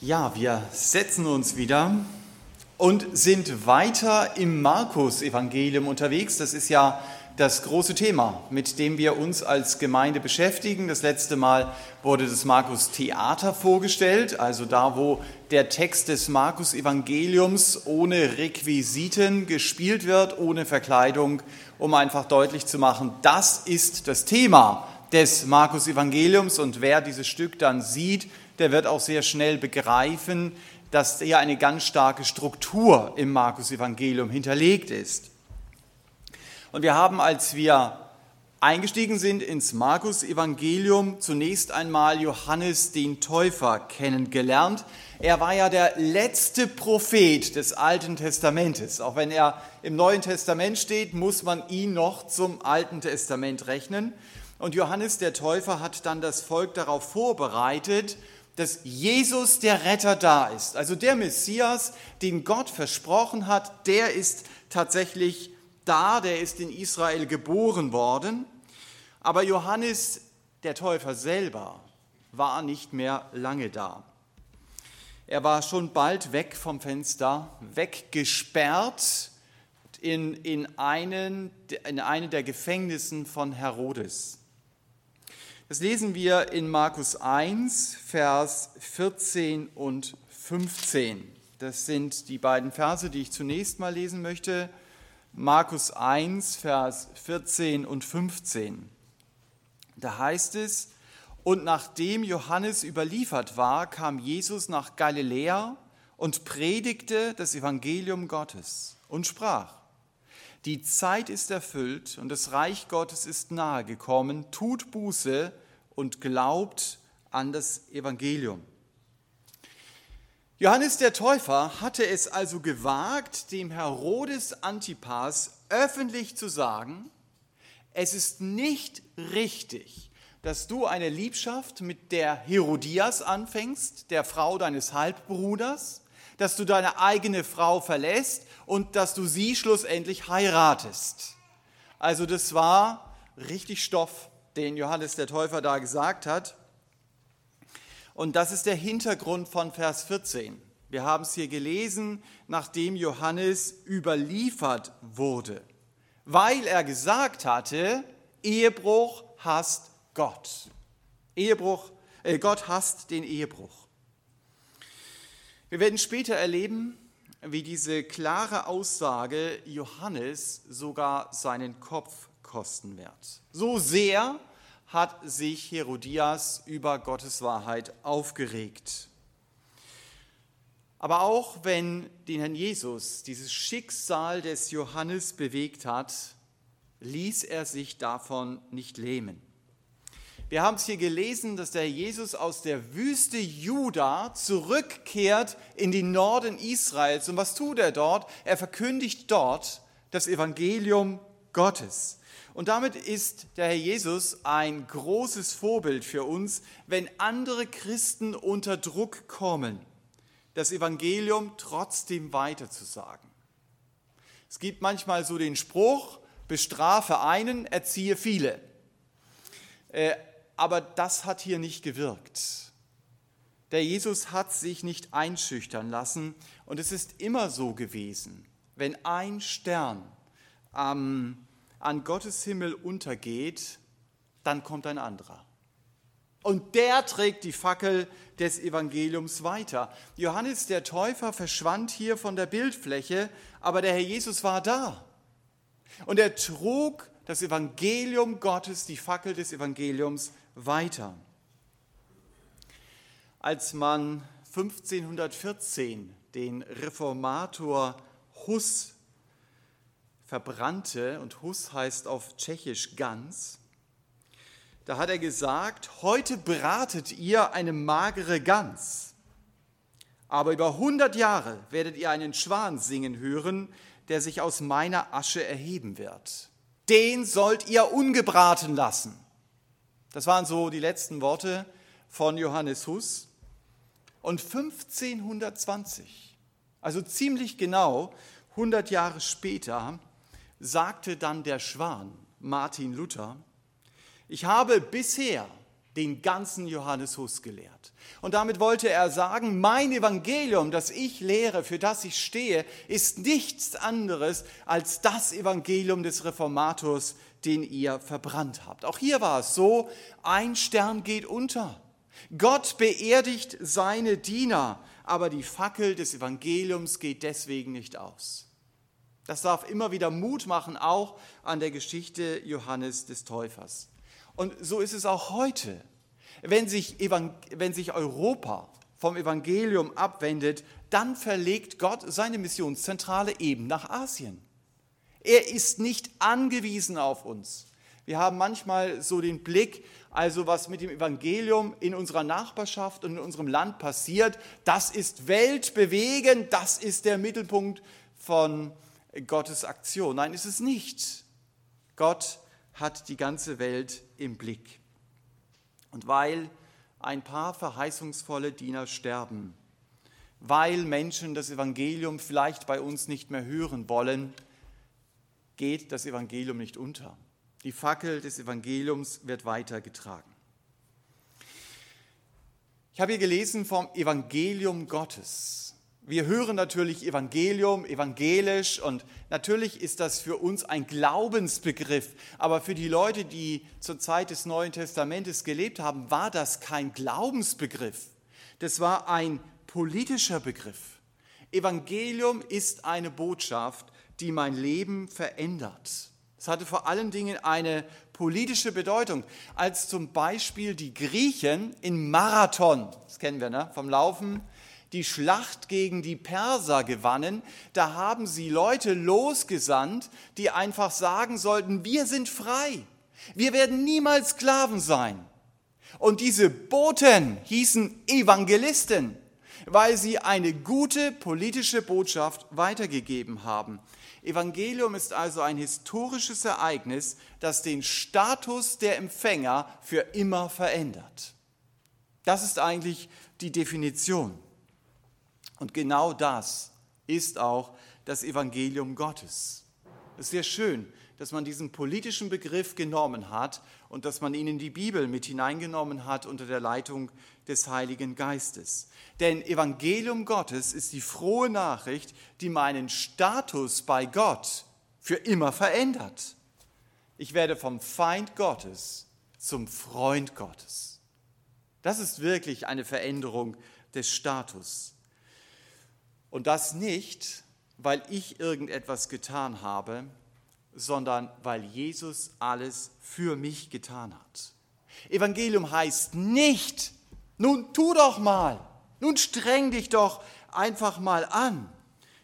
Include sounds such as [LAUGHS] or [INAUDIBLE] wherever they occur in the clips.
Ja, wir setzen uns wieder und sind weiter im Markus-Evangelium unterwegs. Das ist ja das große Thema, mit dem wir uns als Gemeinde beschäftigen. Das letzte Mal wurde das Markus-Theater vorgestellt, also da, wo der Text des Markus-Evangeliums ohne Requisiten gespielt wird, ohne Verkleidung, um einfach deutlich zu machen, das ist das Thema des Markus-Evangeliums und wer dieses Stück dann sieht, der wird auch sehr schnell begreifen, dass hier eine ganz starke Struktur im Markus-Evangelium hinterlegt ist. Und wir haben, als wir eingestiegen sind ins Markus-Evangelium, zunächst einmal Johannes den Täufer kennengelernt. Er war ja der letzte Prophet des Alten Testamentes. Auch wenn er im Neuen Testament steht, muss man ihn noch zum Alten Testament rechnen. Und Johannes der Täufer hat dann das Volk darauf vorbereitet, dass Jesus der Retter da ist. Also der Messias, den Gott versprochen hat, der ist tatsächlich da, der ist in Israel geboren worden. Aber Johannes der Täufer selber war nicht mehr lange da. Er war schon bald weg vom Fenster, weggesperrt in, in, einen, in eine der Gefängnissen von Herodes. Das lesen wir in Markus 1, Vers 14 und 15. Das sind die beiden Verse, die ich zunächst mal lesen möchte. Markus 1, Vers 14 und 15. Da heißt es, und nachdem Johannes überliefert war, kam Jesus nach Galiläa und predigte das Evangelium Gottes und sprach, die Zeit ist erfüllt und das Reich Gottes ist nahe gekommen. Tut Buße und glaubt an das Evangelium. Johannes der Täufer hatte es also gewagt, dem Herodes Antipas öffentlich zu sagen, es ist nicht richtig, dass du eine Liebschaft mit der Herodias anfängst, der Frau deines Halbbruders, dass du deine eigene Frau verlässt und dass du sie schlussendlich heiratest. Also das war richtig Stoff, den Johannes der Täufer da gesagt hat. Und das ist der Hintergrund von Vers 14. Wir haben es hier gelesen, nachdem Johannes überliefert wurde, weil er gesagt hatte, Ehebruch hasst Gott. Ehebruch, äh, Gott hasst den Ehebruch. Wir werden später erleben, wie diese klare Aussage Johannes sogar seinen Kopf kosten wird. So sehr hat sich Herodias über Gottes Wahrheit aufgeregt. Aber auch wenn den Herrn Jesus dieses Schicksal des Johannes bewegt hat, ließ er sich davon nicht lähmen. Wir haben es hier gelesen, dass der Jesus aus der Wüste Juda zurückkehrt in den Norden Israels. Und was tut er dort? Er verkündigt dort das Evangelium Gottes. Und damit ist der Herr Jesus ein großes Vorbild für uns, wenn andere Christen unter Druck kommen, das Evangelium trotzdem weiterzusagen. Es gibt manchmal so den Spruch, bestrafe einen, erziehe viele. Aber das hat hier nicht gewirkt. Der Jesus hat sich nicht einschüchtern lassen und es ist immer so gewesen, wenn ein Stern am, an Gottes Himmel untergeht, dann kommt ein anderer. Und der trägt die Fackel des Evangeliums weiter. Johannes der Täufer verschwand hier von der Bildfläche, aber der Herr Jesus war da. Und er trug das Evangelium Gottes, die Fackel des Evangeliums weiter. Als man 1514 den Reformator Hus verbrannte, und Hus heißt auf Tschechisch ganz, da hat er gesagt, heute bratet ihr eine magere Gans, aber über 100 Jahre werdet ihr einen Schwan singen hören, der sich aus meiner Asche erheben wird. Den sollt ihr ungebraten lassen. Das waren so die letzten Worte von Johannes Hus. Und 1520, also ziemlich genau 100 Jahre später, sagte dann der Schwan, Martin Luther, ich habe bisher den ganzen Johannes Hus gelehrt. Und damit wollte er sagen, mein Evangelium, das ich lehre, für das ich stehe, ist nichts anderes als das Evangelium des Reformators, den ihr verbrannt habt. Auch hier war es so, ein Stern geht unter. Gott beerdigt seine Diener, aber die Fackel des Evangeliums geht deswegen nicht aus. Das darf immer wieder Mut machen, auch an der Geschichte Johannes des Täufers. Und so ist es auch heute. Wenn sich, wenn sich Europa vom Evangelium abwendet, dann verlegt Gott seine Missionszentrale eben nach Asien. Er ist nicht angewiesen auf uns. Wir haben manchmal so den Blick, also was mit dem Evangelium in unserer Nachbarschaft und in unserem Land passiert, das ist weltbewegend, das ist der Mittelpunkt von Gottes Aktion. Nein, ist es nicht. Gott hat die ganze Welt im Blick. Und weil ein paar verheißungsvolle Diener sterben, weil Menschen das Evangelium vielleicht bei uns nicht mehr hören wollen, geht das Evangelium nicht unter. Die Fackel des Evangeliums wird weitergetragen. Ich habe hier gelesen vom Evangelium Gottes. Wir hören natürlich Evangelium, evangelisch und natürlich ist das für uns ein Glaubensbegriff, aber für die Leute, die zur Zeit des Neuen Testamentes gelebt haben, war das kein Glaubensbegriff. Das war ein politischer Begriff. Evangelium ist eine Botschaft, die mein Leben verändert. Es hatte vor allen Dingen eine politische Bedeutung, als zum Beispiel die Griechen in Marathon, das kennen wir ne, vom Laufen, die Schlacht gegen die Perser gewannen, da haben sie Leute losgesandt, die einfach sagen sollten, wir sind frei, wir werden niemals Sklaven sein. Und diese Boten hießen Evangelisten, weil sie eine gute politische Botschaft weitergegeben haben. Evangelium ist also ein historisches Ereignis, das den Status der Empfänger für immer verändert. Das ist eigentlich die Definition. Und genau das ist auch das Evangelium Gottes. Es ist sehr schön, dass man diesen politischen Begriff genommen hat und dass man ihn in die Bibel mit hineingenommen hat unter der Leitung des Heiligen Geistes. Denn Evangelium Gottes ist die frohe Nachricht, die meinen Status bei Gott für immer verändert. Ich werde vom Feind Gottes zum Freund Gottes. Das ist wirklich eine Veränderung des Status. Und das nicht, weil ich irgendetwas getan habe, sondern weil Jesus alles für mich getan hat. Evangelium heißt nicht, nun tu doch mal, nun streng dich doch einfach mal an,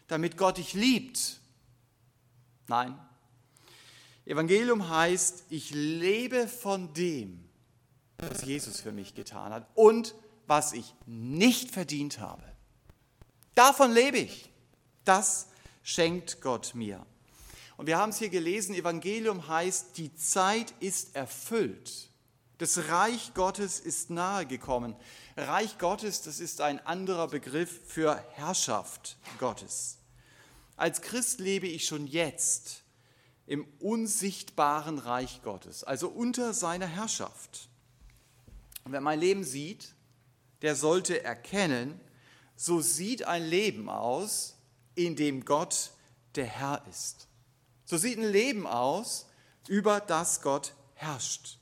damit Gott dich liebt. Nein, Evangelium heißt, ich lebe von dem, was Jesus für mich getan hat und was ich nicht verdient habe. Davon lebe ich. Das schenkt Gott mir. Und wir haben es hier gelesen, Evangelium heißt, die Zeit ist erfüllt. Das Reich Gottes ist nahegekommen. Reich Gottes, das ist ein anderer Begriff für Herrschaft Gottes. Als Christ lebe ich schon jetzt im unsichtbaren Reich Gottes, also unter seiner Herrschaft. Und wer mein Leben sieht, der sollte erkennen, so sieht ein Leben aus, in dem Gott der Herr ist. So sieht ein Leben aus, über das Gott herrscht.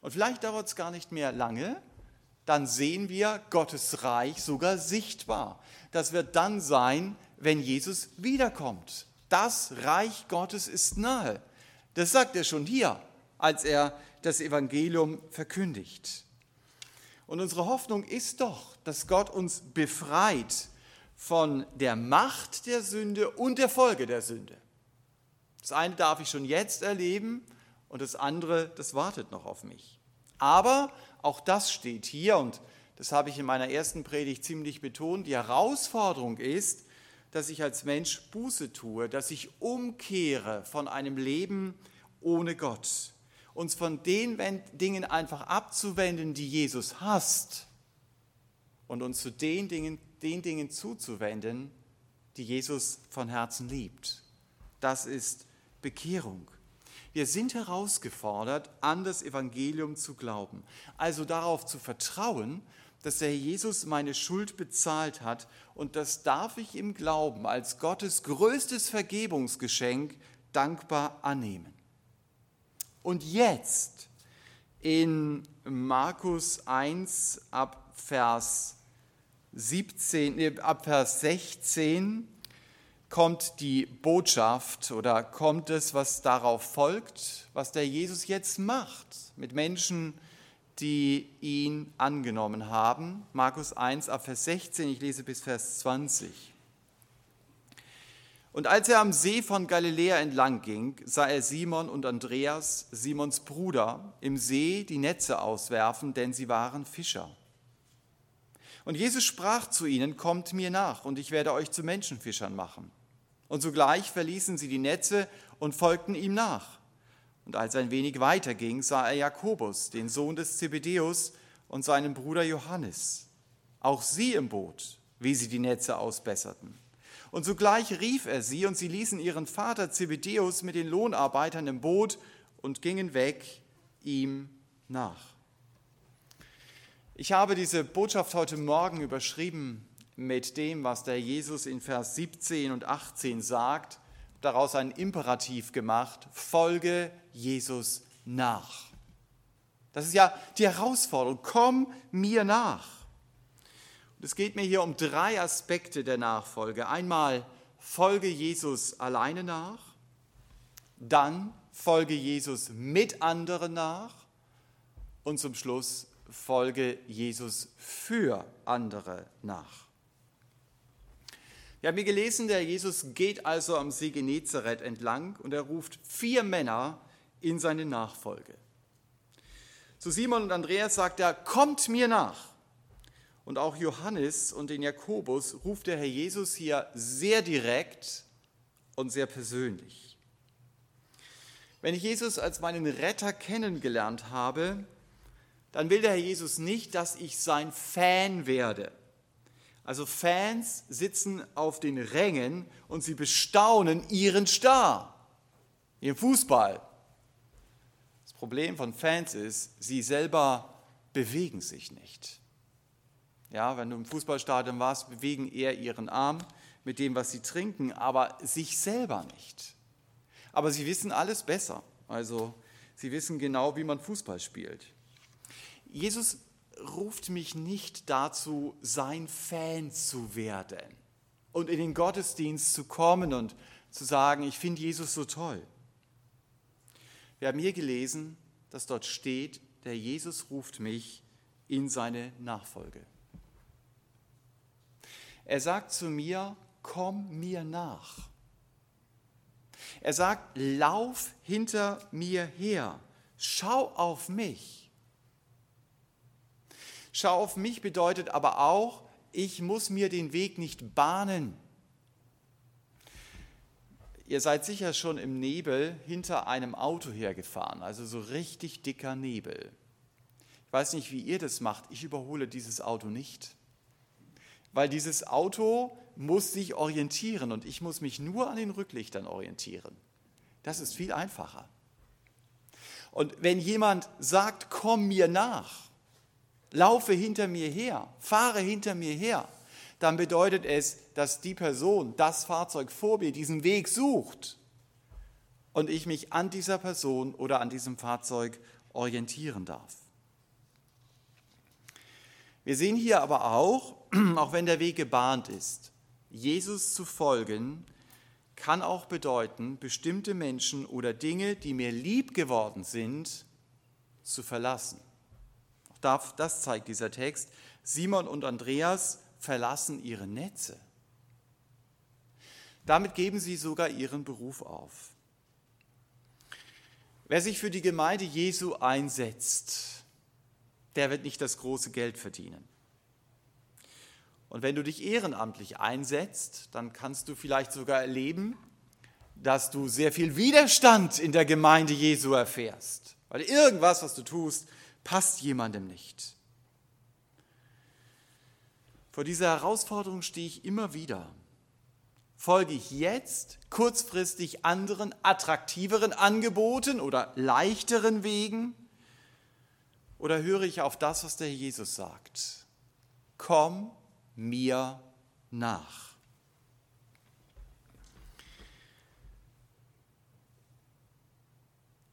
Und vielleicht dauert es gar nicht mehr lange, dann sehen wir Gottes Reich sogar sichtbar. Das wird dann sein, wenn Jesus wiederkommt. Das Reich Gottes ist nahe. Das sagt er schon hier, als er das Evangelium verkündigt. Und unsere Hoffnung ist doch, dass Gott uns befreit von der Macht der Sünde und der Folge der Sünde. Das eine darf ich schon jetzt erleben und das andere, das wartet noch auf mich. Aber auch das steht hier und das habe ich in meiner ersten Predigt ziemlich betont. Die Herausforderung ist, dass ich als Mensch Buße tue, dass ich umkehre von einem Leben ohne Gott, uns von den Dingen einfach abzuwenden, die Jesus hasst und uns zu den Dingen, den Dingen zuzuwenden, die Jesus von Herzen liebt. Das ist Bekehrung. Wir sind herausgefordert, an das Evangelium zu glauben, also darauf zu vertrauen, dass der Jesus meine Schuld bezahlt hat und das darf ich im Glauben als Gottes größtes Vergebungsgeschenk dankbar annehmen. Und jetzt in Markus 1 ab Vers 17, ab Vers 16 kommt die Botschaft oder kommt es, was darauf folgt, was der Jesus jetzt macht mit Menschen, die ihn angenommen haben. Markus 1 ab Vers 16, ich lese bis Vers 20. Und als er am See von Galiläa entlang ging, sah er Simon und Andreas, Simons Bruder, im See die Netze auswerfen, denn sie waren Fischer. Und Jesus sprach zu ihnen, kommt mir nach, und ich werde euch zu Menschenfischern machen. Und sogleich verließen sie die Netze und folgten ihm nach. Und als er ein wenig weiter ging, sah er Jakobus, den Sohn des Zebedeus, und seinen Bruder Johannes, auch sie im Boot, wie sie die Netze ausbesserten. Und sogleich rief er sie, und sie ließen ihren Vater Zebedeus mit den Lohnarbeitern im Boot und gingen weg ihm nach. Ich habe diese Botschaft heute Morgen überschrieben mit dem, was der Jesus in Vers 17 und 18 sagt, daraus ein Imperativ gemacht, folge Jesus nach. Das ist ja die Herausforderung, komm mir nach. Und es geht mir hier um drei Aspekte der Nachfolge. Einmal folge Jesus alleine nach, dann folge Jesus mit anderen nach und zum Schluss folge Jesus für andere nach. Wir haben hier gelesen, der Jesus geht also am See Genezareth entlang und er ruft vier Männer in seine Nachfolge. Zu Simon und Andreas sagt er, kommt mir nach. Und auch Johannes und den Jakobus ruft der Herr Jesus hier sehr direkt und sehr persönlich. Wenn ich Jesus als meinen Retter kennengelernt habe, dann will der Herr Jesus nicht, dass ich sein Fan werde also Fans sitzen auf den Rängen und sie bestaunen ihren Star, ihren Fußball. Das Problem von Fans ist, sie selber bewegen sich nicht. Ja, wenn du im Fußballstadion warst, bewegen eher ihren Arm mit dem, was sie trinken, aber sich selber nicht. Aber sie wissen alles besser. Also sie wissen genau, wie man Fußball spielt. Jesus ruft mich nicht dazu, sein Fan zu werden und in den Gottesdienst zu kommen und zu sagen, ich finde Jesus so toll. Wir haben hier gelesen, dass dort steht, der Jesus ruft mich in seine Nachfolge. Er sagt zu mir, komm mir nach. Er sagt, lauf hinter mir her, schau auf mich. Schau auf mich bedeutet aber auch, ich muss mir den Weg nicht bahnen. Ihr seid sicher schon im Nebel hinter einem Auto hergefahren, also so richtig dicker Nebel. Ich weiß nicht, wie ihr das macht, ich überhole dieses Auto nicht, weil dieses Auto muss sich orientieren und ich muss mich nur an den Rücklichtern orientieren. Das ist viel einfacher. Und wenn jemand sagt, komm mir nach, laufe hinter mir her, fahre hinter mir her, dann bedeutet es, dass die Person, das Fahrzeug vor mir, diesen Weg sucht und ich mich an dieser Person oder an diesem Fahrzeug orientieren darf. Wir sehen hier aber auch, [CLEARS THROAT] auch wenn der Weg gebahnt ist, Jesus zu folgen, kann auch bedeuten, bestimmte Menschen oder Dinge, die mir lieb geworden sind, zu verlassen das zeigt dieser Text. Simon und Andreas verlassen ihre Netze. Damit geben sie sogar ihren Beruf auf. Wer sich für die Gemeinde Jesu einsetzt, der wird nicht das große Geld verdienen. Und wenn du dich ehrenamtlich einsetzt, dann kannst du vielleicht sogar erleben, dass du sehr viel Widerstand in der Gemeinde Jesu erfährst. Weil irgendwas, was du tust, passt jemandem nicht. Vor dieser Herausforderung stehe ich immer wieder. Folge ich jetzt kurzfristig anderen, attraktiveren Angeboten oder leichteren Wegen? Oder höre ich auf das, was der Jesus sagt? Komm mir nach.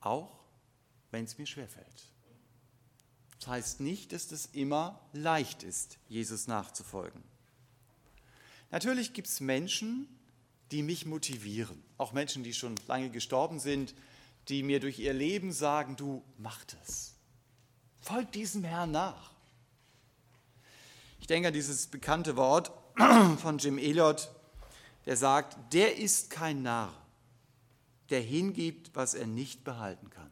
Auch wenn es mir schwerfällt. Das heißt nicht, dass es immer leicht ist, Jesus nachzufolgen. Natürlich gibt es Menschen, die mich motivieren, auch Menschen, die schon lange gestorben sind, die mir durch ihr Leben sagen, du mach das, folg diesem Herrn nach. Ich denke an dieses bekannte Wort [CLEARS THROAT] von Jim Elliot, der sagt, der ist kein Narr, der hingibt, was er nicht behalten kann.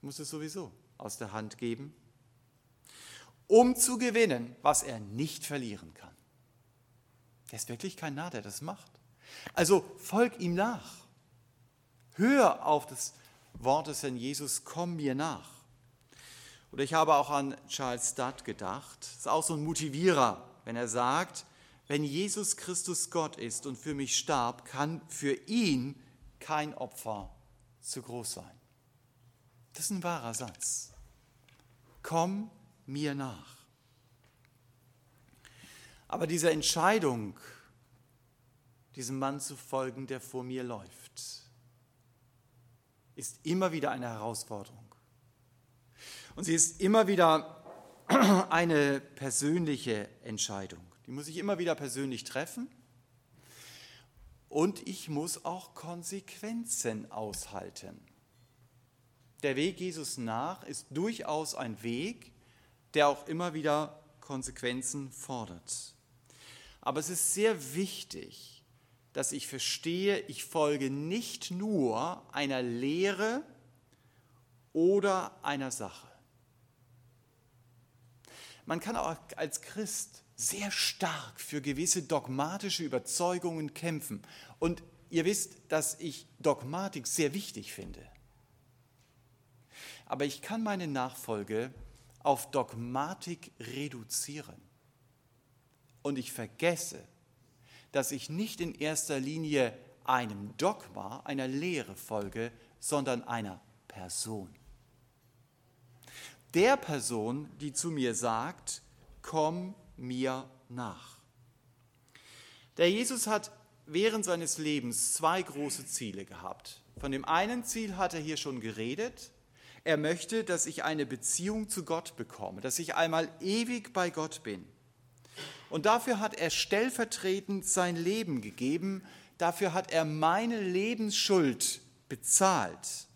Muss es sowieso aus der Hand geben, um zu gewinnen, was er nicht verlieren kann. Der ist wirklich kein Narr, der das macht. Also folg ihm nach. Hör auf das Wort des Herrn Jesus, komm mir nach. Oder ich habe auch an Charles Studd gedacht. Das ist auch so ein Motivierer, wenn er sagt, wenn Jesus Christus Gott ist und für mich starb, kann für ihn kein Opfer zu groß sein. Das ist ein wahrer Satz. Komm mir nach. Aber diese Entscheidung, diesem Mann zu folgen, der vor mir läuft, ist immer wieder eine Herausforderung. Und sie ist immer wieder [CLEARS THROAT] eine persönliche Entscheidung. Die muss ich immer wieder persönlich treffen. Und ich muss auch Konsequenzen aushalten. Der Weg Jesus nach ist durchaus ein Weg, der auch immer wieder Konsequenzen fordert. Aber es ist sehr wichtig, dass ich verstehe, ich folge nicht nur einer Lehre oder einer Sache. Man kann auch als Christ sehr stark für gewisse dogmatische Überzeugungen kämpfen. Und ihr wisst, dass ich Dogmatik sehr wichtig finde. Aber ich kann meine Nachfolge auf Dogmatik reduzieren. Und ich vergesse, dass ich nicht in erster Linie einem Dogma, einer Lehre folge, sondern einer Person der Person, die zu mir sagt, komm mir nach. Der Jesus hat während seines Lebens zwei große Ziele gehabt. Von dem einen Ziel hat er hier schon geredet. Er möchte, dass ich eine Beziehung zu Gott bekomme, dass ich einmal ewig bei Gott bin. Und dafür hat er stellvertretend sein Leben gegeben, dafür hat er meine Lebensschuld bezahlt.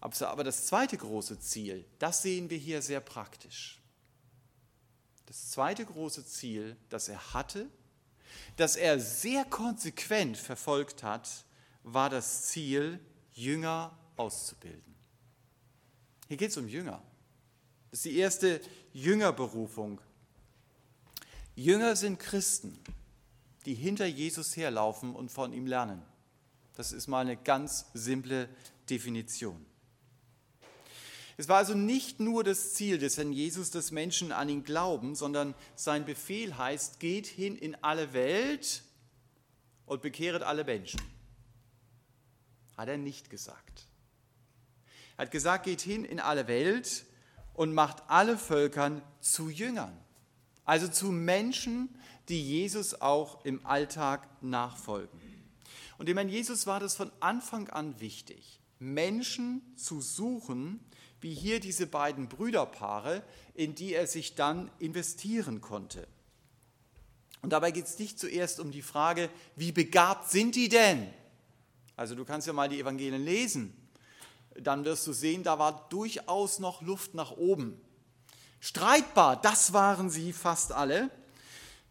Aber das zweite große Ziel, das sehen wir hier sehr praktisch. Das zweite große Ziel, das er hatte, das er sehr konsequent verfolgt hat, war das Ziel, Jünger auszubilden. Hier geht es um Jünger. Das ist die erste Jüngerberufung. Jünger sind Christen, die hinter Jesus herlaufen und von ihm lernen. Das ist mal eine ganz simple Definition. Es war also nicht nur das Ziel des Herrn Jesus, dass Menschen an ihn glauben, sondern sein Befehl heißt, geht hin in alle Welt und bekehret alle Menschen. Hat er nicht gesagt. Er hat gesagt, geht hin in alle Welt und macht alle Völkern zu Jüngern. Also zu Menschen, die Jesus auch im Alltag nachfolgen. Und dem Herrn Jesus war das von Anfang an wichtig, Menschen zu suchen, wie hier diese beiden Brüderpaare, in die er sich dann investieren konnte. Und dabei geht es nicht zuerst um die Frage, wie begabt sind die denn? Also du kannst ja mal die Evangelien lesen, dann wirst du sehen, da war durchaus noch Luft nach oben. Streitbar, das waren sie fast alle,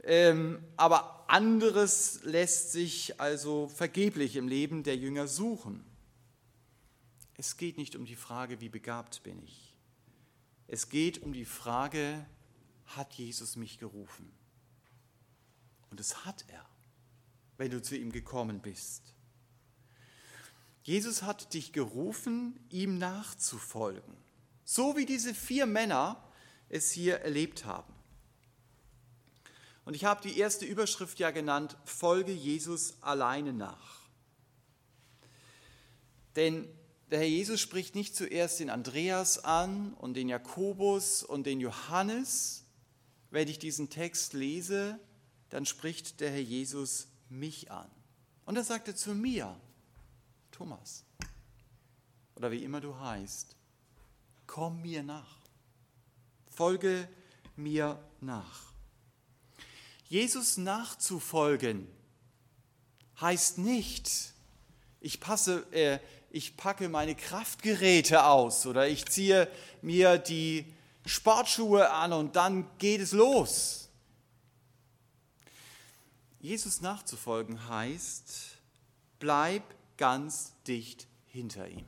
ähm, aber anderes lässt sich also vergeblich im Leben der Jünger suchen. Es geht nicht um die Frage, wie begabt bin ich. Es geht um die Frage, hat Jesus mich gerufen? Und es hat er, wenn du zu ihm gekommen bist. Jesus hat dich gerufen, ihm nachzufolgen, so wie diese vier Männer es hier erlebt haben. Und ich habe die erste Überschrift ja genannt, Folge Jesus alleine nach. Denn der Herr Jesus spricht nicht zuerst den Andreas an und den Jakobus und den Johannes. Wenn ich diesen Text lese, dann spricht der Herr Jesus mich an. Und er sagte zu mir, Thomas, oder wie immer du heißt, komm mir nach, folge mir nach. Jesus nachzufolgen heißt nicht, ich passe, äh, ich packe meine Kraftgeräte aus oder ich ziehe mir die Sportschuhe an und dann geht es los. Jesus nachzufolgen heißt, bleib ganz dicht hinter ihm.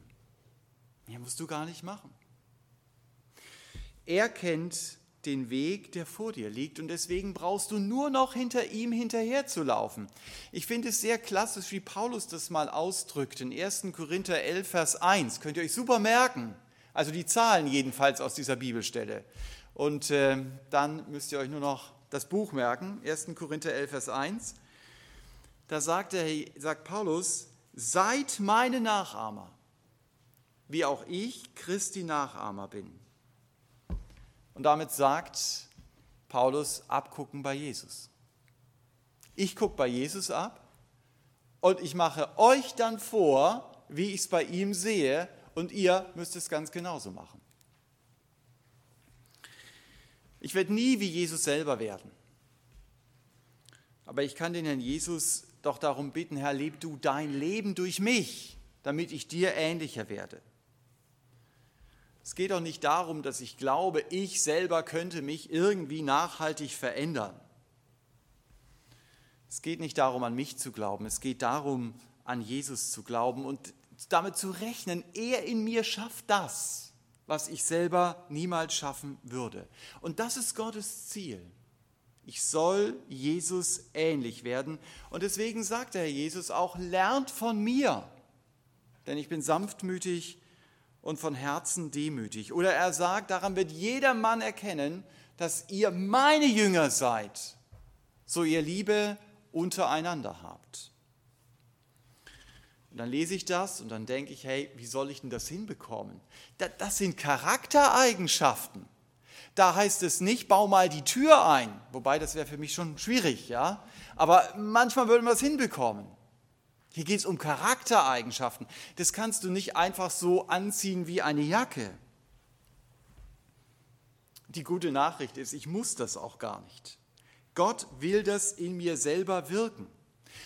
Mehr musst du gar nicht machen. Er kennt den Weg, der vor dir liegt. Und deswegen brauchst du nur noch hinter ihm hinterherzulaufen. Ich finde es sehr klassisch, wie Paulus das mal ausdrückt in 1. Korinther 11, Vers 1. Könnt ihr euch super merken. Also die Zahlen jedenfalls aus dieser Bibelstelle. Und äh, dann müsst ihr euch nur noch das Buch merken, 1. Korinther 11, Vers 1. Da sagt, der, sagt Paulus, seid meine Nachahmer, wie auch ich Christi Nachahmer bin. Und damit sagt Paulus, abgucken bei Jesus. Ich gucke bei Jesus ab und ich mache euch dann vor, wie ich es bei ihm sehe und ihr müsst es ganz genauso machen. Ich werde nie wie Jesus selber werden. Aber ich kann den Herrn Jesus doch darum bitten, Herr, leb du dein Leben durch mich, damit ich dir ähnlicher werde. Es geht auch nicht darum, dass ich glaube, ich selber könnte mich irgendwie nachhaltig verändern. Es geht nicht darum, an mich zu glauben, es geht darum, an Jesus zu glauben und damit zu rechnen, er in mir schafft das, was ich selber niemals schaffen würde. Und das ist Gottes Ziel. Ich soll Jesus ähnlich werden. Und deswegen sagt der Herr Jesus auch, lernt von mir, denn ich bin sanftmütig und von Herzen demütig. Oder er sagt, daran wird jeder Mann erkennen, dass ihr meine Jünger seid, so ihr Liebe untereinander habt. Und dann lese ich das und dann denke ich, hey, wie soll ich denn das hinbekommen? Das sind Charaktereigenschaften. Da heißt es nicht, bau mal die Tür ein, wobei das wäre für mich schon schwierig, ja. Aber manchmal würden wir es hinbekommen. Hier geht es um Charaktereigenschaften. Das kannst du nicht einfach so anziehen wie eine Jacke. Die gute Nachricht ist, ich muss das auch gar nicht. Gott will das in mir selber wirken.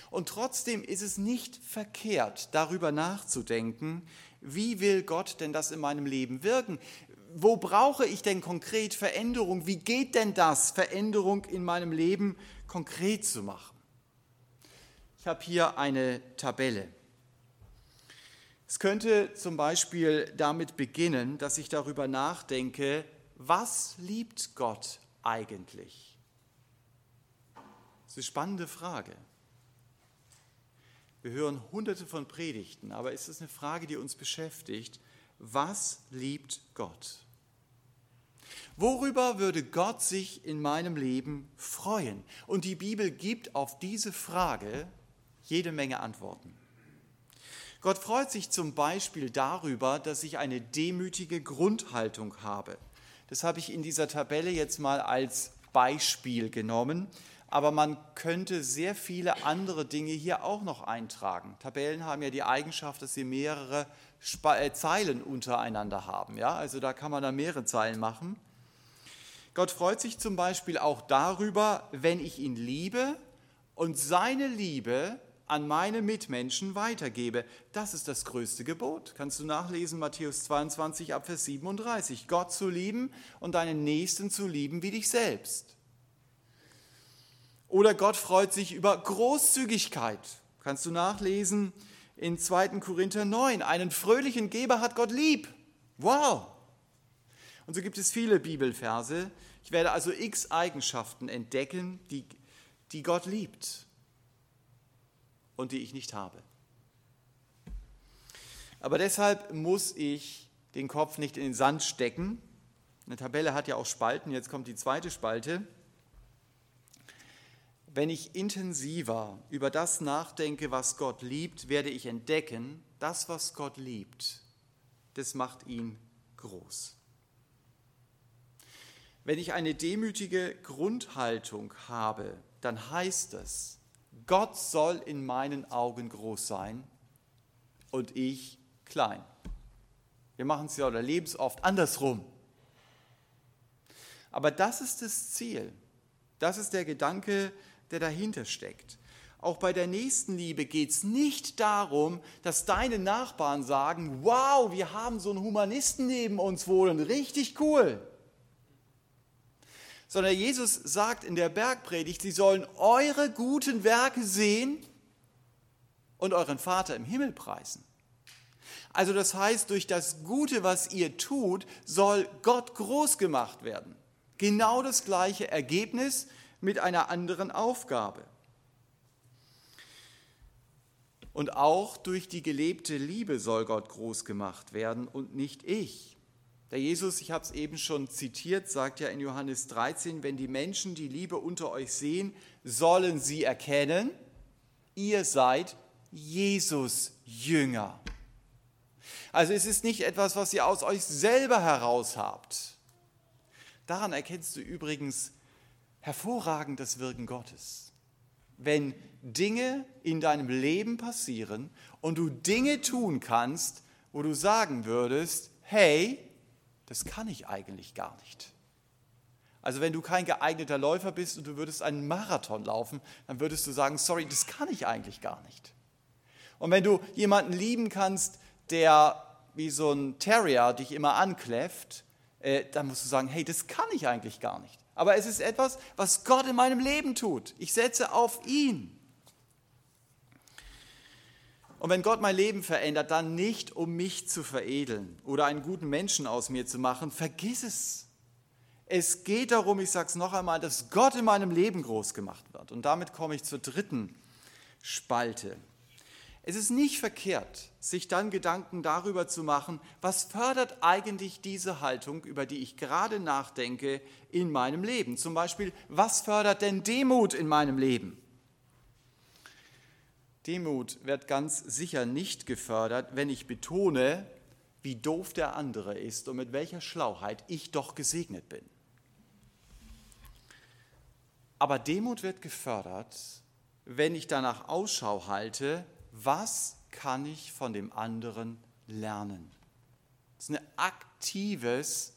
Und trotzdem ist es nicht verkehrt, darüber nachzudenken, wie will Gott denn das in meinem Leben wirken? Wo brauche ich denn konkret Veränderung? Wie geht denn das, Veränderung in meinem Leben konkret zu machen? Ich habe hier eine Tabelle. Es könnte zum Beispiel damit beginnen, dass ich darüber nachdenke, was liebt Gott eigentlich? Das ist eine spannende Frage. Wir hören hunderte von Predigten, aber ist es eine Frage, die uns beschäftigt? Was liebt Gott? Worüber würde Gott sich in meinem Leben freuen? Und die Bibel gibt auf diese Frage jede Menge Antworten. Gott freut sich zum Beispiel darüber, dass ich eine demütige Grundhaltung habe. Das habe ich in dieser Tabelle jetzt mal als Beispiel genommen, aber man könnte sehr viele andere Dinge hier auch noch eintragen. Tabellen haben ja die Eigenschaft, dass sie mehrere äh, Zeilen untereinander haben. Ja? Also da kann man da mehrere Zeilen machen. Gott freut sich zum Beispiel auch darüber, wenn ich ihn liebe und seine Liebe an meine Mitmenschen weitergebe. Das ist das größte Gebot. Kannst du nachlesen, Matthäus 22 ab Vers 37. Gott zu lieben und deinen Nächsten zu lieben wie dich selbst. Oder Gott freut sich über Großzügigkeit. Kannst du nachlesen in 2. Korinther 9. Einen fröhlichen Geber hat Gott lieb. Wow! Und so gibt es viele Bibelverse. Ich werde also x Eigenschaften entdecken, die, die Gott liebt und die ich nicht habe. Aber deshalb muss ich den Kopf nicht in den Sand stecken. Eine Tabelle hat ja auch Spalten, jetzt kommt die zweite Spalte. Wenn ich intensiver über das nachdenke, was Gott liebt, werde ich entdecken, das, was Gott liebt, das macht ihn groß. Wenn ich eine demütige Grundhaltung habe, dann heißt es, Gott soll in meinen Augen groß sein und ich klein. Wir machen es ja oder leben es oft andersrum. Aber das ist das Ziel. Das ist der Gedanke, der dahinter steckt. Auch bei der Nächstenliebe geht es nicht darum, dass deine Nachbarn sagen, wow, wir haben so einen Humanisten neben uns wohnen, richtig cool. Sondern Jesus sagt in der Bergpredigt, sie sollen eure guten Werke sehen und euren Vater im Himmel preisen. Also das heißt, durch das Gute, was ihr tut, soll Gott groß gemacht werden. Genau das gleiche Ergebnis mit einer anderen Aufgabe. Und auch durch die gelebte Liebe soll Gott groß gemacht werden und nicht ich. Der Jesus, ich habe es eben schon zitiert, sagt ja in Johannes 13, wenn die Menschen die Liebe unter euch sehen, sollen sie erkennen, ihr seid Jesus Jünger. Also es ist nicht etwas, was ihr aus euch selber heraus habt. Daran erkennst du übrigens hervorragend das Wirken Gottes. Wenn Dinge in deinem Leben passieren und du Dinge tun kannst, wo du sagen würdest, hey, das kann ich eigentlich gar nicht. Also wenn du kein geeigneter Läufer bist und du würdest einen Marathon laufen, dann würdest du sagen, sorry, das kann ich eigentlich gar nicht. Und wenn du jemanden lieben kannst, der wie so ein Terrier dich immer ankläfft, äh, dann musst du sagen, hey, das kann ich eigentlich gar nicht. Aber es ist etwas, was Gott in meinem Leben tut. Ich setze auf ihn. Und wenn Gott mein Leben verändert, dann nicht, um mich zu veredeln oder einen guten Menschen aus mir zu machen, vergiss es. Es geht darum, ich sage es noch einmal, dass Gott in meinem Leben groß gemacht wird. Und damit komme ich zur dritten Spalte. Es ist nicht verkehrt, sich dann Gedanken darüber zu machen, was fördert eigentlich diese Haltung, über die ich gerade nachdenke, in meinem Leben. Zum Beispiel, was fördert denn Demut in meinem Leben? Demut wird ganz sicher nicht gefördert, wenn ich betone, wie doof der andere ist und mit welcher Schlauheit ich doch gesegnet bin. Aber Demut wird gefördert, wenn ich danach Ausschau halte, was kann ich von dem anderen lernen? Das ist ein aktives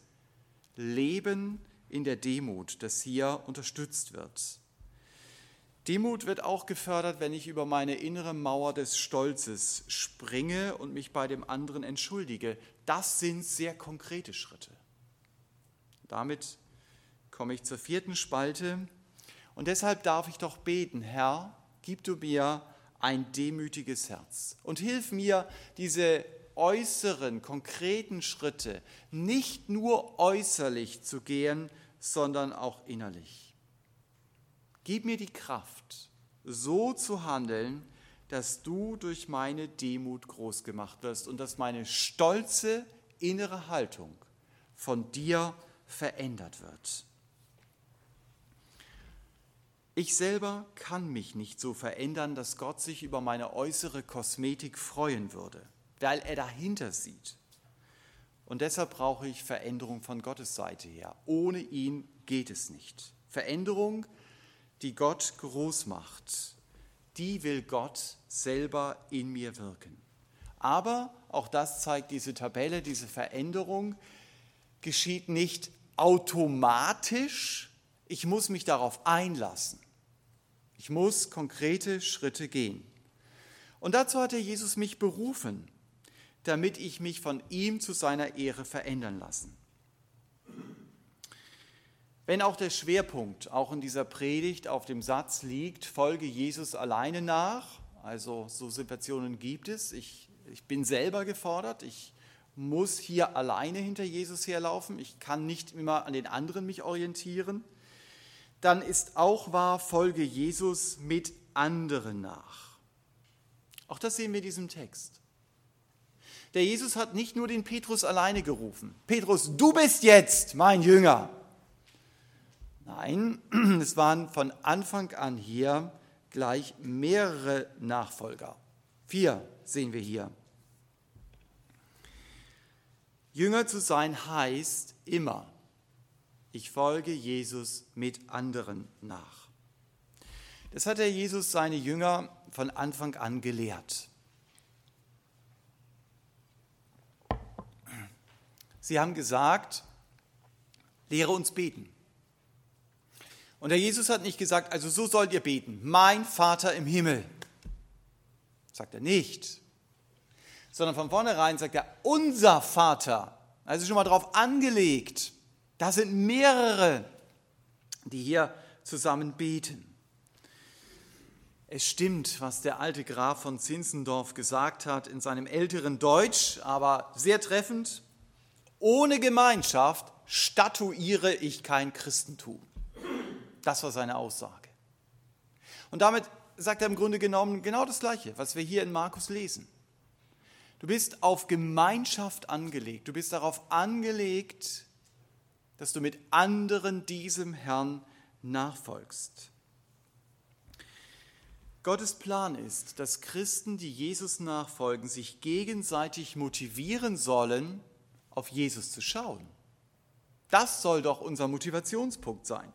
Leben in der Demut, das hier unterstützt wird. Demut wird auch gefördert, wenn ich über meine innere Mauer des Stolzes springe und mich bei dem anderen entschuldige. Das sind sehr konkrete Schritte. Damit komme ich zur vierten Spalte. Und deshalb darf ich doch beten, Herr, gib du mir ein demütiges Herz. Und hilf mir, diese äußeren, konkreten Schritte nicht nur äußerlich zu gehen, sondern auch innerlich. Gib mir die Kraft, so zu handeln, dass du durch meine Demut groß gemacht wirst und dass meine stolze innere Haltung von dir verändert wird. Ich selber kann mich nicht so verändern, dass Gott sich über meine äußere Kosmetik freuen würde, weil er dahinter sieht. Und deshalb brauche ich Veränderung von Gottes Seite her. Ohne ihn geht es nicht. Veränderung, die Gott groß macht, die will Gott selber in mir wirken. Aber, auch das zeigt diese Tabelle, diese Veränderung geschieht nicht automatisch. Ich muss mich darauf einlassen. Ich muss konkrete Schritte gehen. Und dazu hat der Jesus mich berufen, damit ich mich von ihm zu seiner Ehre verändern lassen. Wenn auch der Schwerpunkt auch in dieser Predigt auf dem Satz liegt, folge Jesus alleine nach, also so Situationen gibt es, ich, ich bin selber gefordert, ich muss hier alleine hinter Jesus herlaufen, ich kann nicht immer an den anderen mich orientieren, dann ist auch wahr, folge Jesus mit anderen nach. Auch das sehen wir in diesem Text. Der Jesus hat nicht nur den Petrus alleine gerufen. Petrus, du bist jetzt mein Jünger. Nein, [CLEARS THROAT] es waren von Anfang an hier gleich mehrere Nachfolger. Vier sehen wir hier. Jünger zu sein heißt immer, ich folge Jesus mit anderen nach. Das hat der Jesus seine Jünger von Anfang an gelehrt. Sie haben gesagt, lehre uns beten. Und der Jesus hat nicht gesagt, also so sollt ihr beten, mein Vater im Himmel. Sagt er nicht. Sondern von vornherein sagt er, unser Vater. Also schon mal darauf angelegt. Da sind mehrere, die hier zusammen beten. Es stimmt, was der alte Graf von Zinzendorf gesagt hat in seinem älteren Deutsch, aber sehr treffend. Ohne Gemeinschaft statuiere ich kein Christentum. Das war seine Aussage. Und damit sagt er im Grunde genommen genau das Gleiche, was wir hier in Markus lesen. Du bist auf Gemeinschaft angelegt. Du bist darauf angelegt, dass du mit anderen diesem Herrn nachfolgst. Gottes Plan ist, dass Christen, die Jesus nachfolgen, sich gegenseitig motivieren sollen, auf Jesus zu schauen. Das soll doch unser Motivationspunkt sein.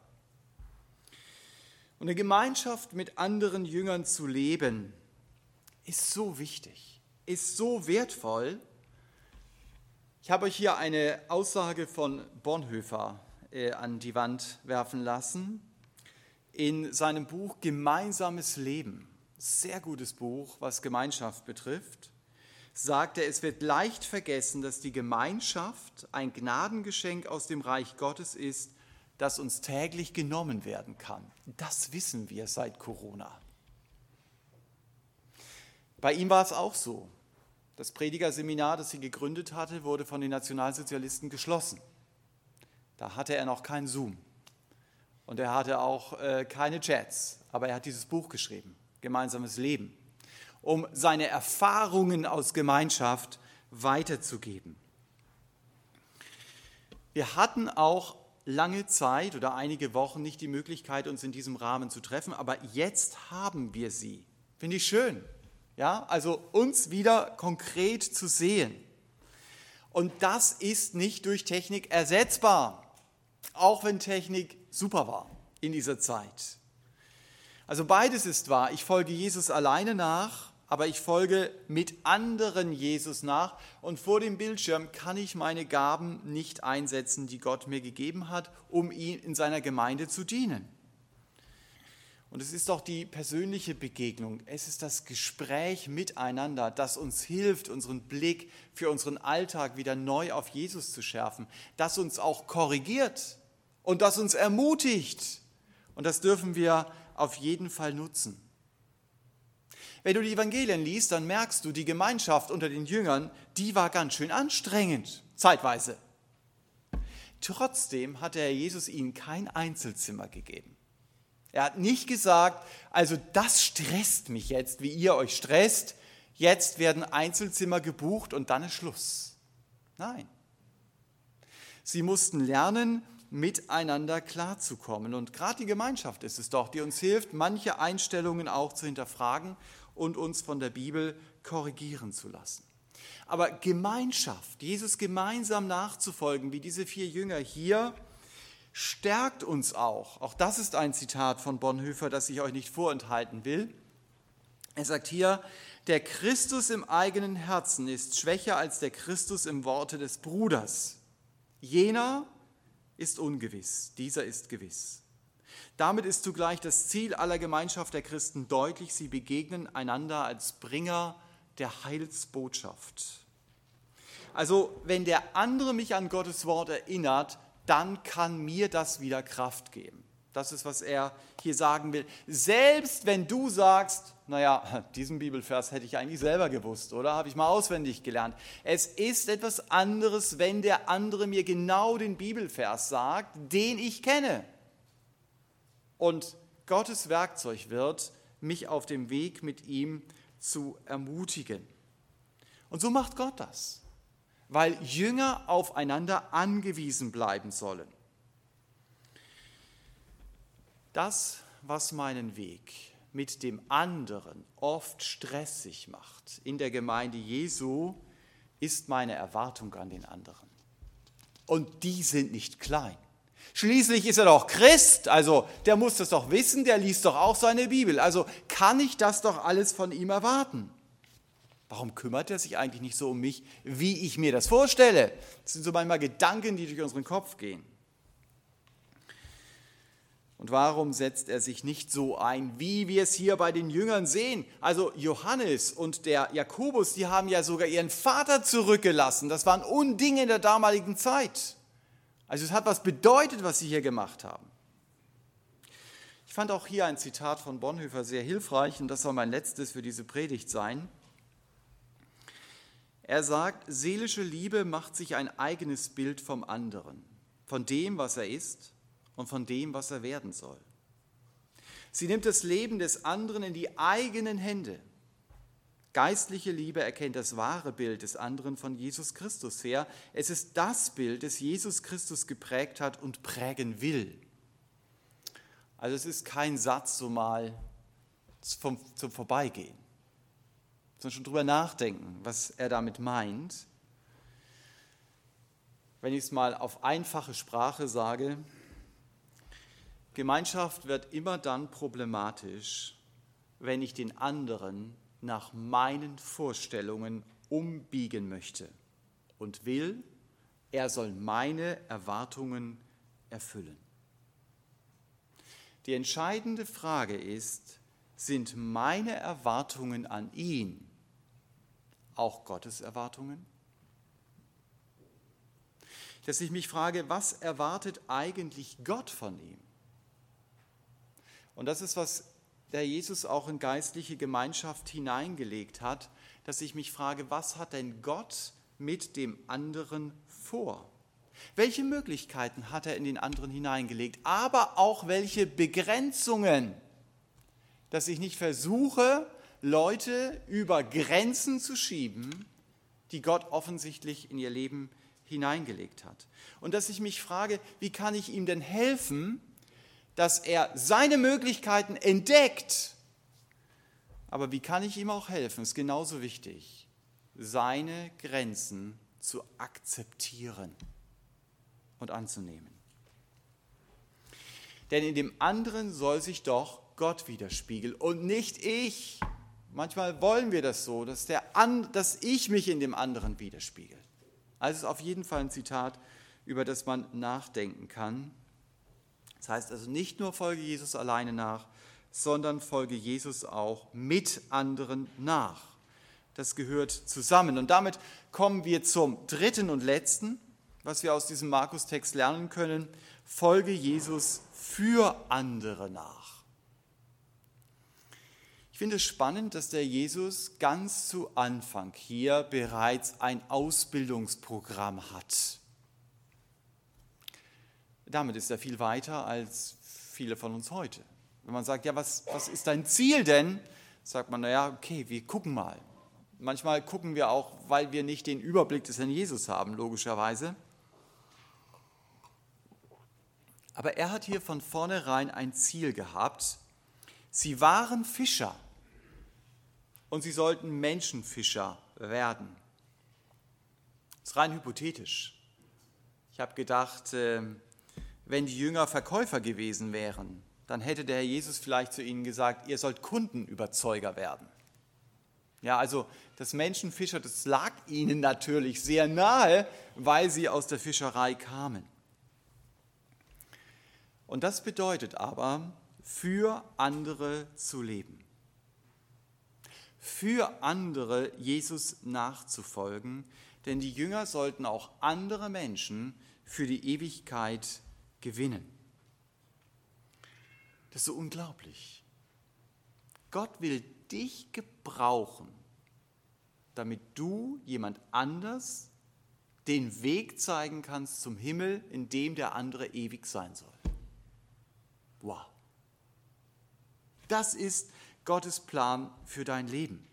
Und eine Gemeinschaft mit anderen Jüngern zu leben, ist so wichtig, ist so wertvoll. Ich habe euch hier eine Aussage von Bonhoeffer äh, an die Wand werfen lassen in seinem Buch Gemeinsames Leben. Sehr gutes Buch, was Gemeinschaft betrifft. Sagt er, es wird leicht vergessen, dass die Gemeinschaft ein Gnadengeschenk aus dem Reich Gottes ist, das uns täglich genommen werden kann. Das wissen wir seit Corona. Bei ihm war es auch so. Das Predigerseminar, das sie gegründet hatte, wurde von den Nationalsozialisten geschlossen. Da hatte er noch kein Zoom und er hatte auch äh, keine Chats, aber er hat dieses Buch geschrieben, Gemeinsames Leben, um seine Erfahrungen aus Gemeinschaft weiterzugeben. Wir hatten auch lange Zeit oder einige Wochen nicht die Möglichkeit, uns in diesem Rahmen zu treffen, aber jetzt haben wir sie. Finde ich schön. Ja, also uns wieder konkret zu sehen. Und das ist nicht durch Technik ersetzbar, auch wenn Technik super war in dieser Zeit. Also beides ist wahr. Ich folge Jesus alleine nach aber ich folge mit anderen Jesus nach und vor dem Bildschirm kann ich meine Gaben nicht einsetzen, die Gott mir gegeben hat, um ihn in seiner Gemeinde zu dienen. Und es ist doch die persönliche Begegnung, es ist das Gespräch miteinander, das uns hilft, unseren Blick für unseren Alltag wieder neu auf Jesus zu schärfen, das uns auch korrigiert und das uns ermutigt. Und das dürfen wir auf jeden Fall nutzen. Wenn du die Evangelien liest, dann merkst du, die Gemeinschaft unter den Jüngern, die war ganz schön anstrengend, zeitweise. Trotzdem hat der Jesus ihnen kein Einzelzimmer gegeben. Er hat nicht gesagt, also das stresst mich jetzt, wie ihr euch stresst, jetzt werden Einzelzimmer gebucht und dann ist Schluss. Nein. Sie mussten lernen, miteinander klarzukommen. Und gerade die Gemeinschaft ist es doch, die uns hilft, manche Einstellungen auch zu hinterfragen und uns von der Bibel korrigieren zu lassen. Aber Gemeinschaft, Jesus gemeinsam nachzufolgen, wie diese vier Jünger hier, stärkt uns auch. Auch das ist ein Zitat von Bonhoeffer, das ich euch nicht vorenthalten will. Er sagt hier, der Christus im eigenen Herzen ist schwächer als der Christus im Worte des Bruders. Jener ist ungewiss, dieser ist gewiss. Damit ist zugleich das Ziel aller Gemeinschaft der Christen deutlich. Sie begegnen einander als Bringer der Heilsbotschaft. Also wenn der andere mich an Gottes Wort erinnert, dann kann mir das wieder Kraft geben. Das ist, was er hier sagen will. Selbst wenn du sagst, naja, [LAUGHS] diesen Bibelvers hätte ich eigentlich selber gewusst, oder? Habe ich mal auswendig gelernt. Es ist etwas anderes, wenn der andere mir genau den Bibelvers sagt, den ich kenne und Gottes Werkzeug wird, mich auf dem Weg mit ihm zu ermutigen. Und so macht Gott das, weil Jünger aufeinander angewiesen bleiben sollen. Das, was meinen Weg mit dem anderen oft stressig macht in der Gemeinde Jesu, ist meine Erwartung an den anderen. Und die sind nicht klein. Schließlich ist er doch Christ, also der muss das doch wissen, der liest doch auch seine Bibel. Also kann ich das doch alles von ihm erwarten. Warum kümmert er sich eigentlich nicht so um mich, wie ich mir das vorstelle? Das sind so manchmal Gedanken, die durch unseren Kopf gehen. Und warum setzt er sich nicht so ein, wie wir es hier bei den Jüngern sehen? Also Johannes und der Jakobus, die haben ja sogar ihren Vater zurückgelassen. Das waren Undinge in der damaligen Zeit. Also es hat was bedeutet, was sie hier gemacht haben. Ich fand auch hier ein Zitat von Bonhoeffer sehr hilfreich und das soll mein letztes für diese Predigt sein. Er sagt, seelische Liebe macht sich ein eigenes Bild vom anderen, von dem, was er ist und von dem, was er werden soll. Sie nimmt das Leben des anderen in die eigenen Hände. Geistliche Liebe erkennt das wahre Bild des anderen von Jesus Christus her. Es ist das Bild, das Jesus Christus geprägt hat und prägen will. Also es ist kein Satz so mal zum, zum Vorbeigehen, sondern schon drüber nachdenken, was er damit meint. Wenn ich es mal auf einfache Sprache sage, Gemeinschaft wird immer dann problematisch, wenn ich den anderen nach meinen Vorstellungen umbiegen möchte und will, er soll meine Erwartungen erfüllen. Die entscheidende Frage ist, sind meine Erwartungen an ihn auch Gottes Erwartungen? Dass ich mich frage, was erwartet eigentlich Gott von ihm? Und das ist, was der Jesus auch in geistliche Gemeinschaft hineingelegt hat, dass ich mich frage, was hat denn Gott mit dem anderen vor? Welche Möglichkeiten hat er in den anderen hineingelegt, aber auch welche Begrenzungen, dass ich nicht versuche, Leute über Grenzen zu schieben, die Gott offensichtlich in ihr Leben hineingelegt hat. Und dass ich mich frage, wie kann ich ihm denn helfen, dass er seine Möglichkeiten entdeckt. Aber wie kann ich ihm auch helfen? Ist genauso wichtig, seine Grenzen zu akzeptieren und anzunehmen. Denn in dem anderen soll sich doch Gott widerspiegeln und nicht ich. Manchmal wollen wir das so, dass, der dass ich mich in dem anderen widerspiegel. Also ist auf jeden Fall ein Zitat, über das man nachdenken kann. Das heißt also nicht nur folge Jesus alleine nach, sondern folge Jesus auch mit anderen nach. Das gehört zusammen. Und damit kommen wir zum dritten und letzten, was wir aus diesem Markus-Text lernen können. Folge Jesus für andere nach. Ich finde es spannend, dass der Jesus ganz zu Anfang hier bereits ein Ausbildungsprogramm hat. Damit ist er viel weiter als viele von uns heute. Wenn man sagt, ja, was, was ist dein Ziel denn? Sagt man, naja, okay, wir gucken mal. Manchmal gucken wir auch, weil wir nicht den Überblick des Herrn Jesus haben, logischerweise. Aber er hat hier von vornherein ein Ziel gehabt. Sie waren Fischer und sie sollten Menschenfischer werden. Das ist rein hypothetisch. Ich habe gedacht, ähm, wenn die Jünger Verkäufer gewesen wären, dann hätte der Herr Jesus vielleicht zu ihnen gesagt, ihr sollt Kundenüberzeuger werden. Ja, also das Menschenfischer, das lag ihnen natürlich sehr nahe, weil sie aus der Fischerei kamen. Und das bedeutet aber, für andere zu leben. Für andere Jesus nachzufolgen, denn die Jünger sollten auch andere Menschen für die Ewigkeit gewinnen. Das ist so unglaublich. Gott will dich gebrauchen, damit du jemand anders den Weg zeigen kannst zum Himmel, in dem der andere ewig sein soll. Wow. Das ist Gottes Plan für dein Leben.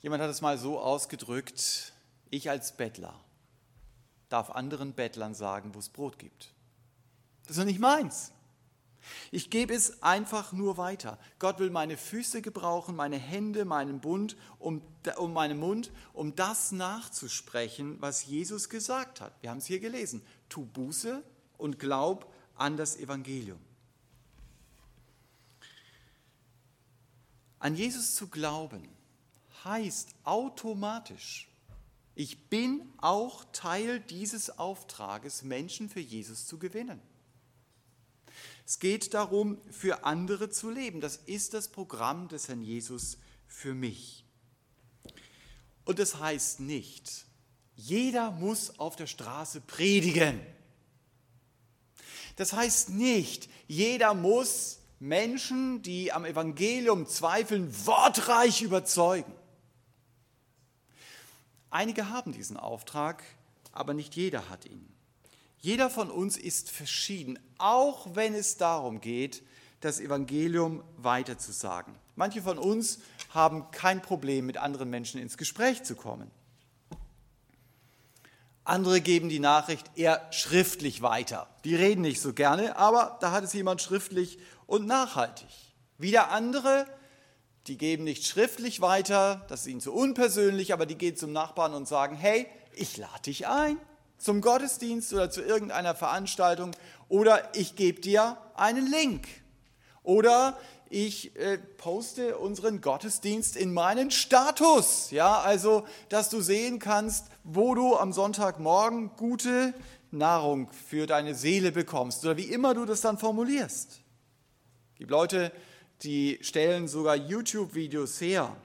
Jemand hat es mal so ausgedrückt, ich als Bettler darf anderen Bettlern sagen, wo es Brot gibt. Das ist doch nicht meins. Ich gebe es einfach nur weiter. Gott will meine Füße gebrauchen, meine Hände, meinen Bund, um, um meinen Mund, um das nachzusprechen, was Jesus gesagt hat. Wir haben es hier gelesen. Tu Buße und glaub an das Evangelium. An Jesus zu glauben heißt automatisch, ich bin auch Teil dieses Auftrages, Menschen für Jesus zu gewinnen. Es geht darum, für andere zu leben. Das ist das Programm des Herrn Jesus für mich. Und das heißt nicht, jeder muss auf der Straße predigen. Das heißt nicht, jeder muss Menschen, die am Evangelium zweifeln, wortreich überzeugen. Einige haben diesen Auftrag, aber nicht jeder hat ihn. Jeder von uns ist verschieden, auch wenn es darum geht, das Evangelium weiterzusagen. Manche von uns haben kein Problem, mit anderen Menschen ins Gespräch zu kommen. Andere geben die Nachricht eher schriftlich weiter. Die reden nicht so gerne, aber da hat es jemand schriftlich und nachhaltig. Wieder andere, die geben nicht schriftlich weiter, das ist ihnen zu unpersönlich, aber die gehen zum Nachbarn und sagen, hey, ich lade dich ein zum Gottesdienst oder zu irgendeiner Veranstaltung oder ich gebe dir einen Link oder ich äh, poste unseren Gottesdienst in meinen Status, ja, also dass du sehen kannst, wo du am Sonntagmorgen gute Nahrung für deine Seele bekommst oder wie immer du das dann formulierst. Es gibt Leute, die stellen sogar YouTube-Videos her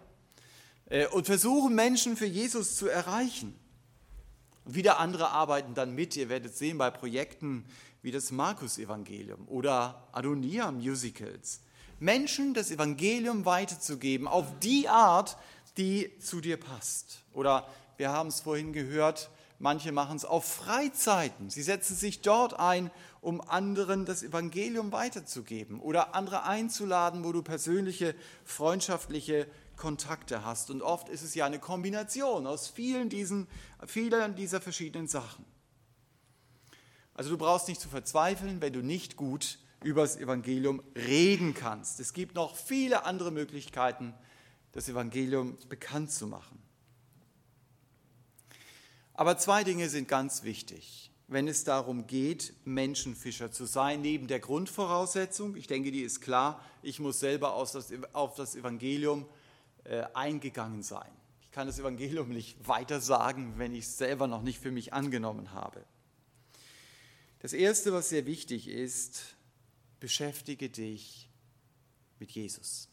äh, und versuchen Menschen für Jesus zu erreichen. Und wieder andere arbeiten dann mit. Ihr werdet sehen bei Projekten wie das Markus-Evangelium oder Adonia-Musicals. Menschen das Evangelium weiterzugeben auf die Art, die zu dir passt. Oder wir haben es vorhin gehört, manche machen es auf Freizeiten. Sie setzen sich dort ein, um anderen das Evangelium weiterzugeben oder andere einzuladen, wo du persönliche, freundschaftliche Kontakte hast. Und oft ist es ja eine Kombination aus vielen, diesen, vielen dieser verschiedenen Sachen. Also du brauchst nicht zu verzweifeln, wenn du nicht gut über das Evangelium reden kannst. Es gibt noch viele andere Möglichkeiten, das Evangelium bekannt zu machen. Aber zwei Dinge sind ganz wichtig, wenn es darum geht, Menschenfischer zu sein, neben der Grundvoraussetzung, ich denke, die ist klar, ich muss selber auf das Evangelium äh, eingegangen sein. Ich kann das Evangelium nicht weiter sagen, wenn ich es selber noch nicht für mich angenommen habe. Das Erste, was sehr wichtig ist, beschäftige dich mit Jesus.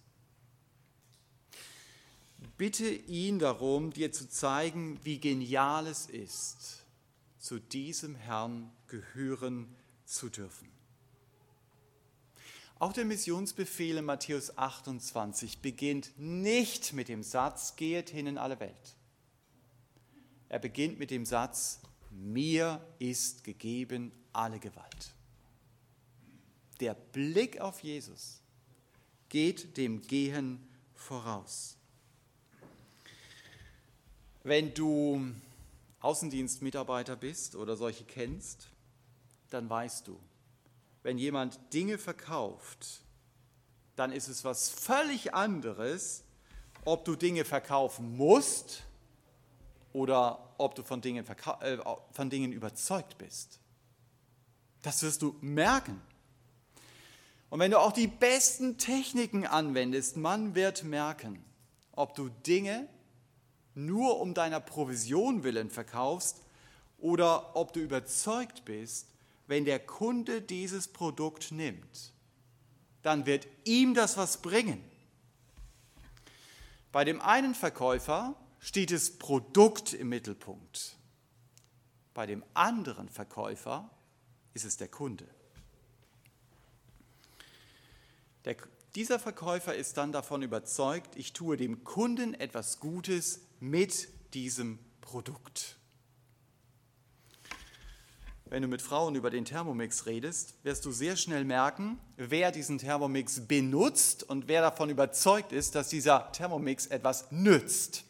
Bitte ihn darum, dir zu zeigen, wie genial es ist, zu diesem Herrn gehören zu dürfen. Auch der Missionsbefehl in Matthäus 28 beginnt nicht mit dem Satz, geht hin in alle Welt. Er beginnt mit dem Satz, mir ist gegeben alle Gewalt. Der Blick auf Jesus geht dem Gehen voraus. Wenn du Außendienstmitarbeiter bist oder solche kennst, dann weißt du, wenn jemand Dinge verkauft, dann ist es was völlig anderes, ob du Dinge verkaufen musst oder ob du von Dingen, äh, von Dingen überzeugt bist. Das wirst du merken. Und wenn du auch die besten Techniken anwendest, man wird merken, ob du Dinge nur um deiner Provision willen verkaufst oder ob du überzeugt bist, wenn der Kunde dieses Produkt nimmt, dann wird ihm das was bringen. Bei dem einen Verkäufer steht das Produkt im Mittelpunkt. Bei dem anderen Verkäufer ist es der Kunde. Der, dieser Verkäufer ist dann davon überzeugt, ich tue dem Kunden etwas Gutes mit diesem Produkt. Wenn du mit Frauen über den Thermomix redest, wirst du sehr schnell merken, wer diesen Thermomix benutzt und wer davon überzeugt ist, dass dieser Thermomix etwas nützt.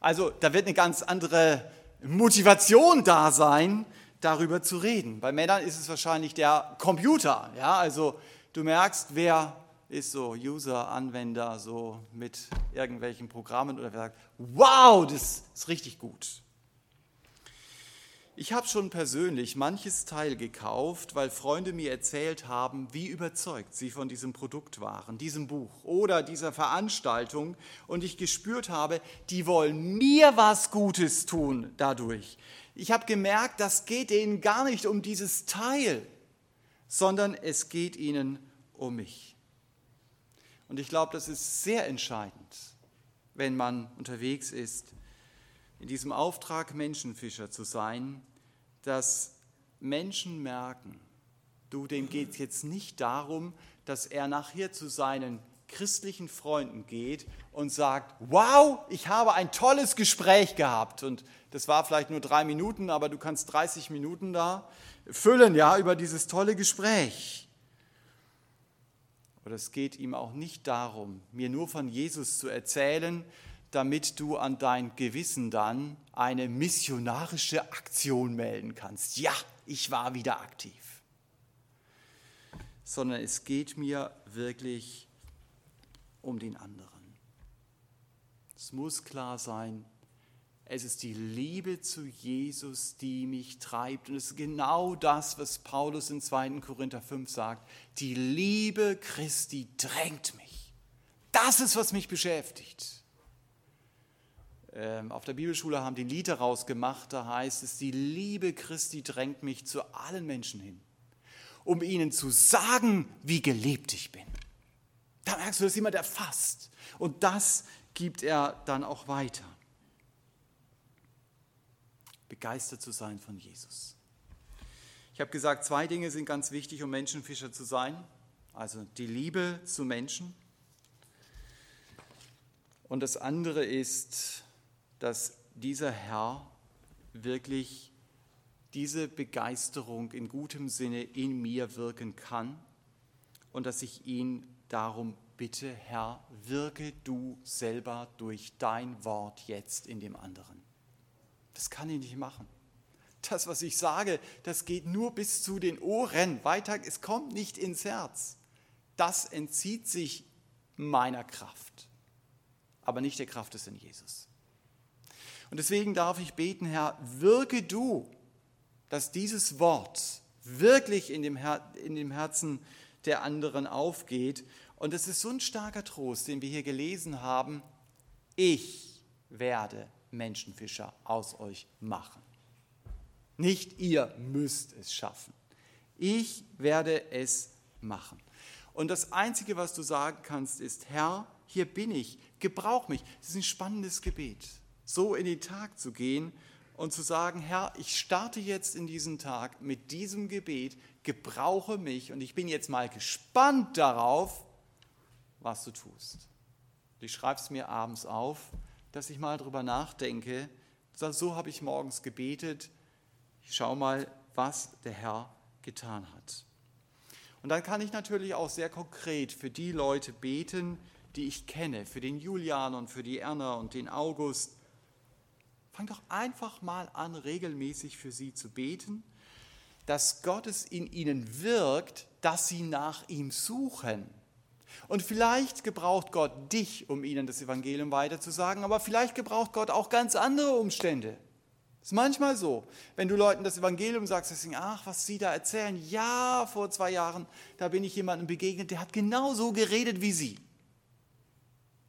Also da wird eine ganz andere Motivation da sein, darüber zu reden. Bei Männern ist es wahrscheinlich der Computer. Ja, also du merkst, wer ist so User, Anwender, so mit irgendwelchen Programmen oder wer sagt, wow, das ist richtig gut. Ich habe schon persönlich manches Teil gekauft, weil Freunde mir erzählt haben, wie überzeugt sie von diesem Produkt waren, diesem Buch oder dieser Veranstaltung und ich gespürt habe, die wollen mir was Gutes tun dadurch. Ich habe gemerkt, das geht ihnen gar nicht um dieses Teil, sondern es geht ihnen um mich. Und ich glaube, das ist sehr entscheidend, wenn man unterwegs ist, in diesem Auftrag Menschenfischer zu sein, dass Menschen merken, du, dem geht es jetzt nicht darum, dass er nachher zu seinen christlichen Freunden geht und sagt, wow, ich habe ein tolles Gespräch gehabt. Und das war vielleicht nur drei Minuten, aber du kannst 30 Minuten da füllen, ja, über dieses tolle Gespräch. Oder es geht ihm auch nicht darum, mir nur von Jesus zu erzählen, damit du an dein Gewissen dann eine missionarische Aktion melden kannst. Ja, ich war wieder aktiv. Sondern es geht mir wirklich um den anderen. Es muss klar sein, es ist die Liebe zu Jesus, die mich treibt. Und es ist genau das, was Paulus in 2. Korinther 5 sagt. Die Liebe Christi drängt mich. Das ist, was mich beschäftigt. Ähm, auf der Bibelschule haben die Lied daraus gemacht, da heißt es, die Liebe Christi drängt mich zu allen Menschen hin, um ihnen zu sagen, wie geliebt ich bin. Da merkst du, dass jemand erfasst. Und das gibt er dann auch weiter. Begeistert zu sein von Jesus. Ich habe gesagt, zwei Dinge sind ganz wichtig, um Menschenfischer zu sein. Also die Liebe zu Menschen. Und das andere ist dass dieser Herr wirklich diese Begeisterung in gutem Sinne in mir wirken kann und dass ich ihn darum bitte, Herr, wirke du selber durch dein Wort jetzt in dem anderen. Das kann ich nicht machen. Das, was ich sage, das geht nur bis zu den Ohren. Weiter, es kommt nicht ins Herz. Das entzieht sich meiner Kraft, aber nicht der Kraft des in Jesus. Und deswegen darf ich beten, Herr, wirke du, dass dieses Wort wirklich in dem, Her in dem Herzen der anderen aufgeht. Und es ist so ein starker Trost, den wir hier gelesen haben. Ich werde Menschenfischer aus euch machen. Nicht ihr müsst es schaffen. Ich werde es machen. Und das Einzige, was du sagen kannst, ist, Herr, hier bin ich, gebrauch mich. Das ist ein spannendes Gebet so in den Tag zu gehen und zu sagen, Herr, ich starte jetzt in diesen Tag mit diesem Gebet, gebrauche mich und ich bin jetzt mal gespannt darauf, was du tust. Ich schreibe es mir abends auf, dass ich mal darüber nachdenke, so habe ich morgens gebetet, ich schaue mal, was der Herr getan hat. Und dann kann ich natürlich auch sehr konkret für die Leute beten, die ich kenne, für den Julian und für die Erna und den August, Fang doch einfach mal an, regelmäßig für sie zu beten, dass Gottes in ihnen wirkt, dass sie nach ihm suchen. Und vielleicht gebraucht Gott dich, um ihnen das Evangelium weiterzusagen, aber vielleicht gebraucht Gott auch ganz andere Umstände. Das ist manchmal so, wenn du Leuten das Evangelium sagst, sie ach, was sie da erzählen, ja, vor zwei Jahren, da bin ich jemandem begegnet, der hat genau so geredet wie sie.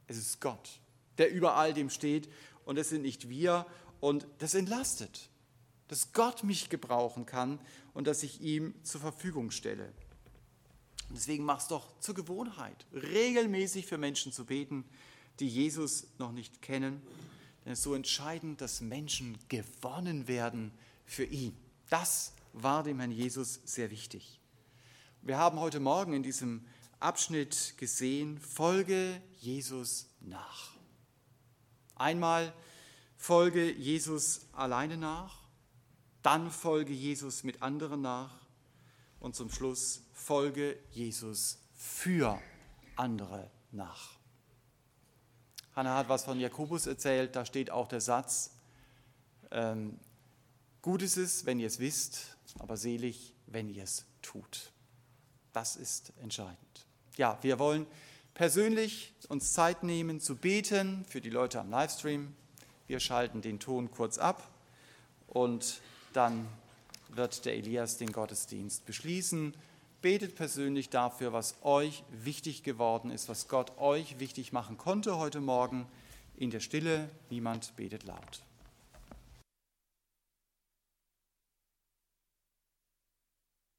Es ist Gott, der über all dem steht und es sind nicht wir und das entlastet, dass Gott mich gebrauchen kann und dass ich ihm zur Verfügung stelle. Und deswegen mach es doch zur Gewohnheit, regelmäßig für Menschen zu beten, die Jesus noch nicht kennen. Denn es ist so entscheidend, dass Menschen gewonnen werden für ihn. Das war dem Herrn Jesus sehr wichtig. Wir haben heute Morgen in diesem Abschnitt gesehen, folge Jesus nach. Einmal folge Jesus alleine nach, dann folge Jesus mit anderen nach und zum Schluss folge Jesus für andere nach. Hannah hat was von Jakobus erzählt, da steht auch der Satz, ähm, Gut ist es, wenn ihr es wisst, aber selig, wenn ihr es tut. Das ist entscheidend. Ja, wir wollen persönlich uns Zeit nehmen zu beten für die Leute am Livestream. Wir schalten den Ton kurz ab und dann wird der Elias den Gottesdienst beschließen. Betet persönlich dafür, was euch wichtig geworden ist, was Gott euch wichtig machen konnte heute Morgen in der Stille. Niemand betet laut.